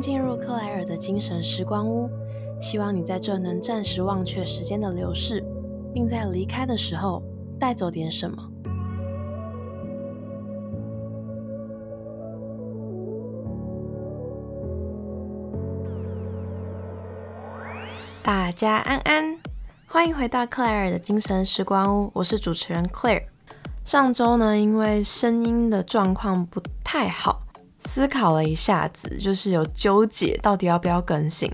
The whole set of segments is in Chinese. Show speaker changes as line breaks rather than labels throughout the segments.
进入克莱尔的精神时光屋，希望你在这能暂时忘却时间的流逝，并在离开的时候带走点什么。大家安安，欢迎回到克莱尔的精神时光屋，我是主持人 Claire。上周呢，因为声音的状况不太好。思考了一下子，就是有纠结到底要不要更新，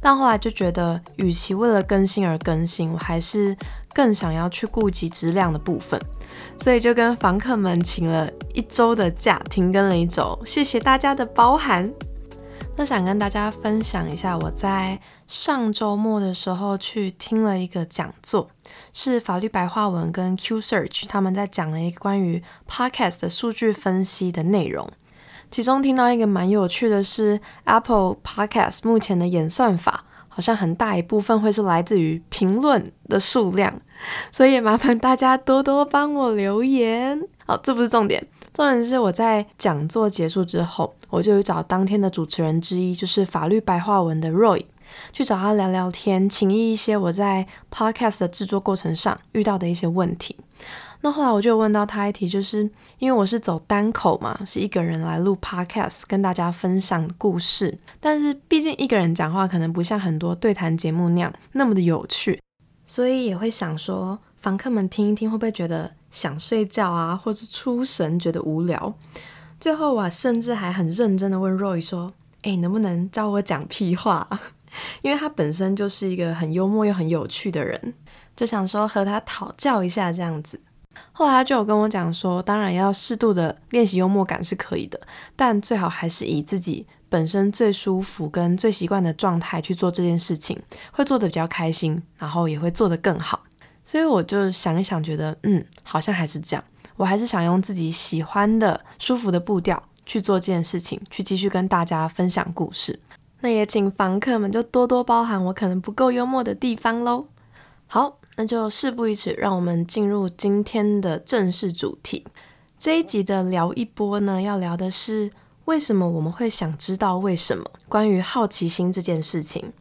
但后来就觉得，与其为了更新而更新，我还是更想要去顾及质量的部分，所以就跟房客们请了一周的假，停更了一周，谢谢大家的包涵。那想跟大家分享一下，我在上周末的时候去听了一个讲座，是法律白话文跟 Q Search 他们在讲了一个关于 Podcast 的数据分析的内容。其中听到一个蛮有趣的是，Apple Podcast 目前的演算法好像很大一部分会是来自于评论的数量，所以也麻烦大家多多帮我留言。好，这不是重点，重点是我在讲座结束之后，我就去找当天的主持人之一，就是法律白话文的 Roy，去找他聊聊天，请意一些我在 Podcast 的制作过程上遇到的一些问题。那后来我就问到他一题，就是因为我是走单口嘛，是一个人来录 podcast 跟大家分享故事，但是毕竟一个人讲话可能不像很多对谈节目那样那么的有趣，所以也会想说，房客们听一听会不会觉得想睡觉啊，或是出神觉得无聊？最后我甚至还很认真的问 Roy 说，哎，能不能教我讲屁话？因为他本身就是一个很幽默又很有趣的人，就想说和他讨教一下这样子。后来他就有跟我讲说，当然要适度的练习幽默感是可以的，但最好还是以自己本身最舒服跟最习惯的状态去做这件事情，会做的比较开心，然后也会做得更好。所以我就想一想，觉得嗯，好像还是这样，我还是想用自己喜欢的、舒服的步调去做这件事情，去继续跟大家分享故事。那也请房客们就多多包涵我可能不够幽默的地方喽。好。那就事不宜迟，让我们进入今天的正式主题。这一集的聊一波呢，要聊的是为什么我们会想知道为什么？关于好奇心这件事情，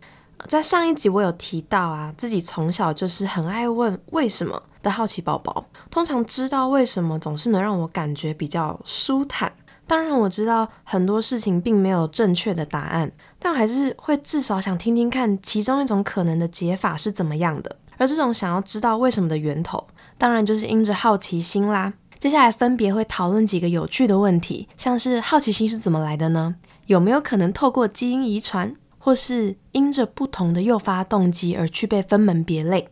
在上一集我有提到啊，自己从小就是很爱问为什么的好奇宝宝。通常知道为什么，总是能让我感觉比较舒坦。当然我知道很多事情并没有正确的答案，但还是会至少想听听看其中一种可能的解法是怎么样的。而这种想要知道为什么的源头，当然就是因着好奇心啦。接下来分别会讨论几个有趣的问题，像是好奇心是怎么来的呢？有没有可能透过基因遗传，或是因着不同的诱发动机而去被分门别类？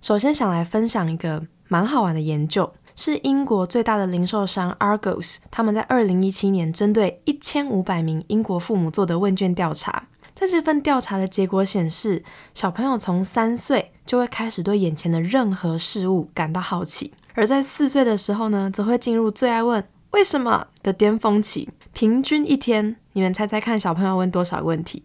首先想来分享一个蛮好玩的研究，是英国最大的零售商 Argos，他们在二零一七年针对一千五百名英国父母做的问卷调查。在这份调查的结果显示，小朋友从三岁就会开始对眼前的任何事物感到好奇，而在四岁的时候呢，则会进入最爱问为什么的巅峰期。平均一天，你们猜猜看，小朋友问多少个问题？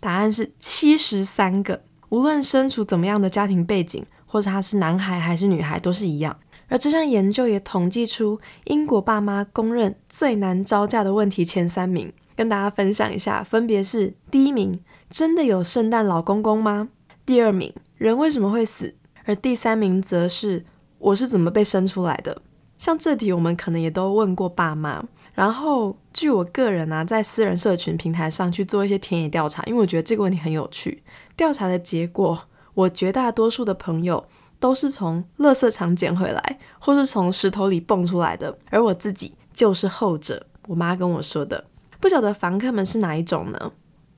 答案是七十三个。无论身处怎么样的家庭背景，或者他是男孩还是女孩，都是一样。而这项研究也统计出英国爸妈公认最难招架的问题前三名。跟大家分享一下，分别是第一名，真的有圣诞老公公吗？第二名，人为什么会死？而第三名则是我是怎么被生出来的？像这题，我们可能也都问过爸妈。然后，据我个人啊，在私人社群平台上去做一些田野调查，因为我觉得这个问题很有趣。调查的结果，我绝大多数的朋友都是从垃圾场捡回来，或是从石头里蹦出来的，而我自己就是后者。我妈跟我说的。不晓得房客们是哪一种呢？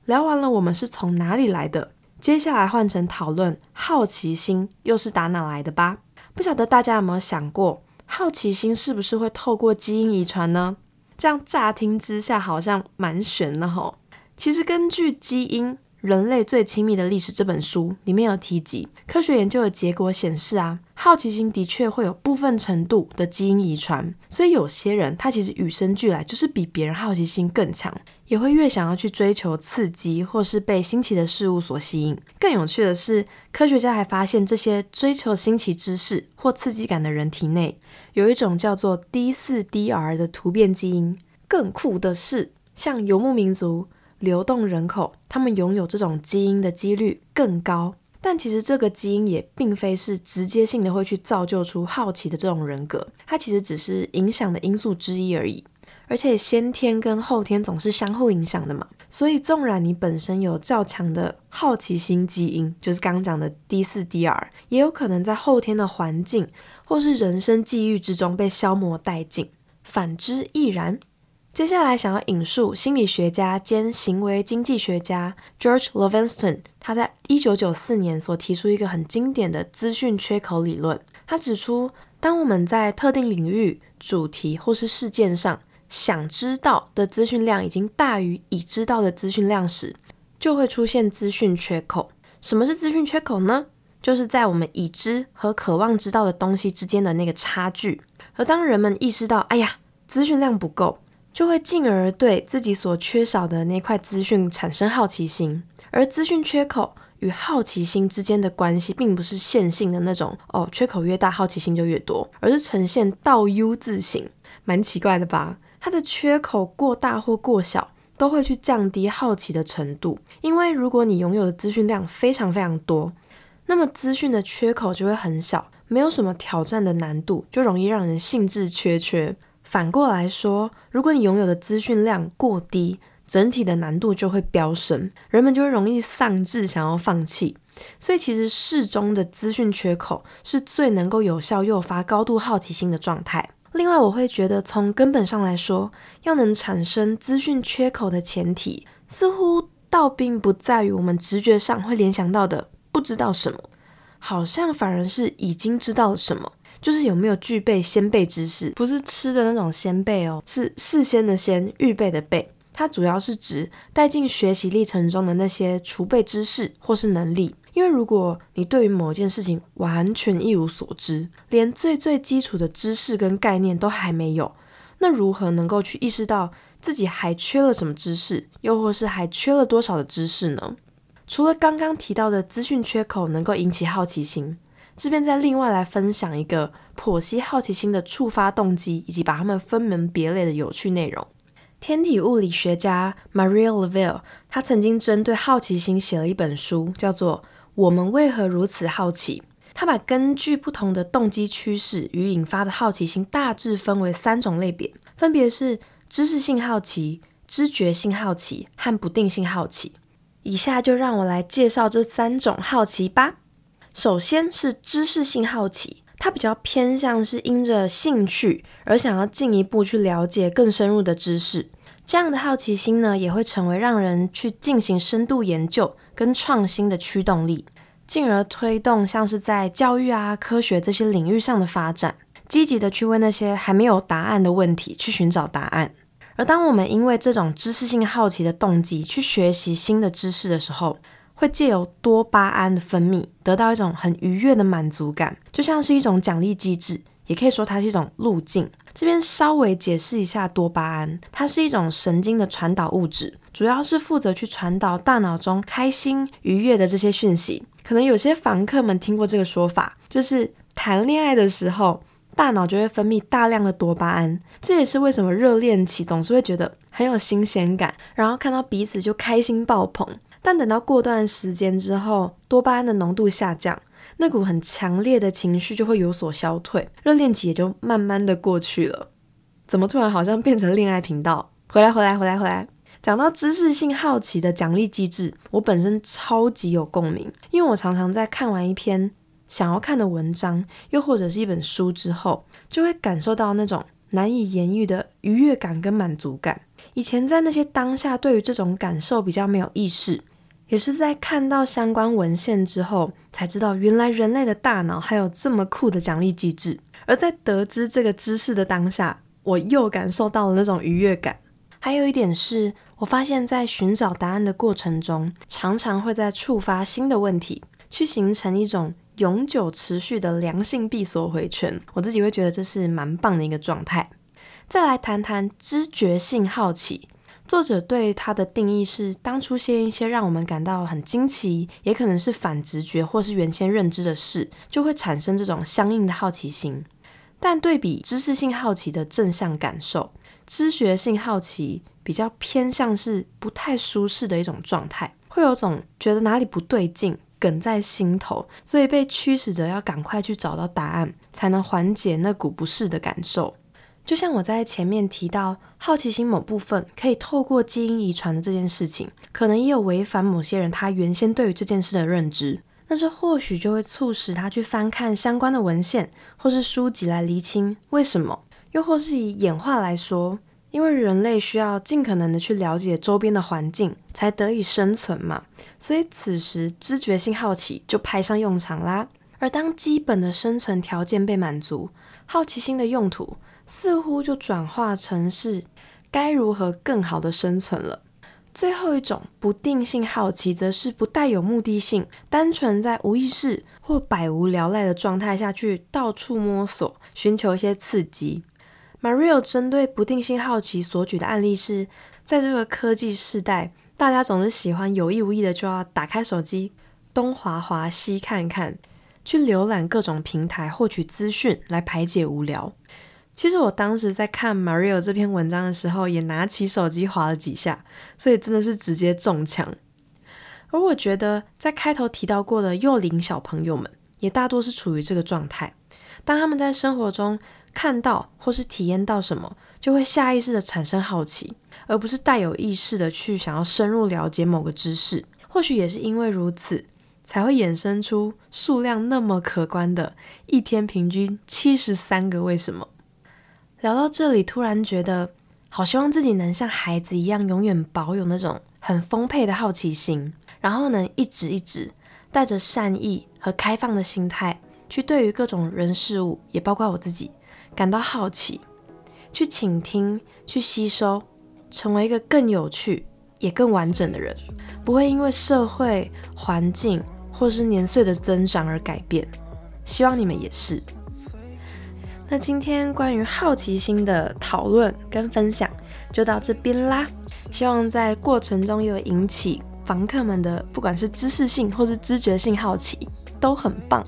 聊完了我们是从哪里来的，接下来换成讨论好奇心又是打哪来的吧。不晓得大家有没有想过，好奇心是不是会透过基因遗传呢？这样乍听之下好像蛮悬的吼。其实根据基因。人类最亲密的历史这本书里面有提及，科学研究的结果显示啊，好奇心的确会有部分程度的基因遗传，所以有些人他其实与生俱来就是比别人好奇心更强，也会越想要去追求刺激或是被新奇的事物所吸引。更有趣的是，科学家还发现这些追求新奇知识或刺激感的人体内有一种叫做 D4DR 的突变基因。更酷的是，像游牧民族。流动人口，他们拥有这种基因的几率更高。但其实这个基因也并非是直接性的会去造就出好奇的这种人格，它其实只是影响的因素之一而已。而且先天跟后天总是相互影响的嘛，所以纵然你本身有较强的好奇心基因，就是刚刚讲的 D4DR，也有可能在后天的环境或是人生际遇之中被消磨殆尽。反之亦然。接下来想要引述心理学家兼行为经济学家 George Levinston，他在一九九四年所提出一个很经典的资讯缺口理论。他指出，当我们在特定领域、主题或是事件上想知道的资讯量已经大于已知道的资讯量时，就会出现资讯缺口。什么是资讯缺口呢？就是在我们已知和渴望知道的东西之间的那个差距。而当人们意识到，哎呀，资讯量不够。就会进而对自己所缺少的那块资讯产生好奇心，而资讯缺口与好奇心之间的关系，并不是线性的那种哦，缺口越大，好奇心就越多，而是呈现倒 U 字形，蛮奇怪的吧？它的缺口过大或过小，都会去降低好奇的程度，因为如果你拥有的资讯量非常非常多，那么资讯的缺口就会很小，没有什么挑战的难度，就容易让人兴致缺缺。反过来说，如果你拥有的资讯量过低，整体的难度就会飙升，人们就会容易丧志，想要放弃。所以，其实适中的资讯缺口是最能够有效诱发高度好奇心的状态。另外，我会觉得从根本上来说，要能产生资讯缺口的前提，似乎倒并不在于我们直觉上会联想到的不知道什么，好像反而是已经知道了什么。就是有没有具备先备知识，不是吃的那种先备哦，是事先的先预备的备。它主要是指带进学习历程中的那些储备知识或是能力。因为如果你对于某件事情完全一无所知，连最最基础的知识跟概念都还没有，那如何能够去意识到自己还缺了什么知识，又或是还缺了多少的知识呢？除了刚刚提到的资讯缺口能够引起好奇心。这边再另外来分享一个剖析好奇心的触发动机，以及把它们分门别类的有趣内容。天体物理学家 Maria Leville，他曾经针对好奇心写了一本书，叫做《我们为何如此好奇》。他把根据不同的动机趋势与引发的好奇心大致分为三种类别，分别是知识性好奇、知觉性好奇和不定性好奇。以下就让我来介绍这三种好奇吧。首先是知识性好奇，它比较偏向是因着兴趣而想要进一步去了解更深入的知识。这样的好奇心呢，也会成为让人去进行深度研究跟创新的驱动力，进而推动像是在教育啊、科学这些领域上的发展，积极的去为那些还没有答案的问题去寻找答案。而当我们因为这种知识性好奇的动机去学习新的知识的时候，会借由多巴胺的分泌得到一种很愉悦的满足感，就像是一种奖励机制，也可以说它是一种路径。这边稍微解释一下多巴胺，它是一种神经的传导物质，主要是负责去传导大脑中开心愉悦的这些讯息。可能有些房客们听过这个说法，就是谈恋爱的时候，大脑就会分泌大量的多巴胺，这也是为什么热恋期总是会觉得很有新鲜感，然后看到彼此就开心爆棚。但等到过段时间之后，多巴胺的浓度下降，那股很强烈的情绪就会有所消退，热恋期也就慢慢的过去了。怎么突然好像变成恋爱频道？回来回来回来回来！讲到知识性好奇的奖励机制，我本身超级有共鸣，因为我常常在看完一篇想要看的文章，又或者是一本书之后，就会感受到那种难以言喻的愉悦感跟满足感。以前在那些当下，对于这种感受比较没有意识。也是在看到相关文献之后，才知道原来人类的大脑还有这么酷的奖励机制。而在得知这个知识的当下，我又感受到了那种愉悦感。还有一点是，我发现，在寻找答案的过程中，常常会在触发新的问题，去形成一种永久持续的良性闭锁回圈。我自己会觉得这是蛮棒的一个状态。再来谈谈知觉性好奇。作者对它的定义是：当出现一些让我们感到很惊奇，也可能是反直觉或是原先认知的事，就会产生这种相应的好奇心。但对比知识性好奇的正向感受，知觉性好奇比较偏向是不太舒适的一种状态，会有种觉得哪里不对劲，梗在心头，所以被驱使着要赶快去找到答案，才能缓解那股不适的感受。就像我在前面提到，好奇心某部分可以透过基因遗传的这件事情，可能也有违反某些人他原先对于这件事的认知，那这或许就会促使他去翻看相关的文献或是书籍来厘清为什么，又或是以演化来说，因为人类需要尽可能的去了解周边的环境，才得以生存嘛，所以此时知觉性好奇就派上用场啦。而当基本的生存条件被满足，好奇心的用途。似乎就转化成是该如何更好的生存了。最后一种不定性好奇，则是不带有目的性，单纯在无意识或百无聊赖的状态下去到处摸索，寻求一些刺激。Mario 针对不定性好奇所举的案例是，在这个科技时代，大家总是喜欢有意无意的就要打开手机，东滑滑西看看，去浏览各种平台获取资讯来排解无聊。其实我当时在看 Mario 这篇文章的时候，也拿起手机划了几下，所以真的是直接中枪。而我觉得，在开头提到过的幼龄小朋友们，也大多是处于这个状态。当他们在生活中看到或是体验到什么，就会下意识的产生好奇，而不是带有意识的去想要深入了解某个知识。或许也是因为如此，才会衍生出数量那么可观的，一天平均七十三个为什么。聊到这里，突然觉得好希望自己能像孩子一样，永远保有那种很丰沛的好奇心，然后能一直一直带着善意和开放的心态，去对于各种人事物，也包括我自己，感到好奇，去倾听，去吸收，成为一个更有趣也更完整的人，不会因为社会环境或是年岁的增长而改变。希望你们也是。那今天关于好奇心的讨论跟分享就到这边啦，希望在过程中有引起房客们的不管是知识性或是知觉性好奇，都很棒。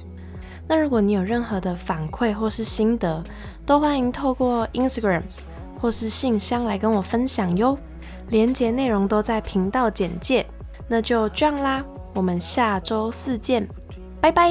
那如果你有任何的反馈或是心得，都欢迎透过 Instagram 或是信箱来跟我分享哟，连接内容都在频道简介。那就这样啦，我们下周四见，拜拜。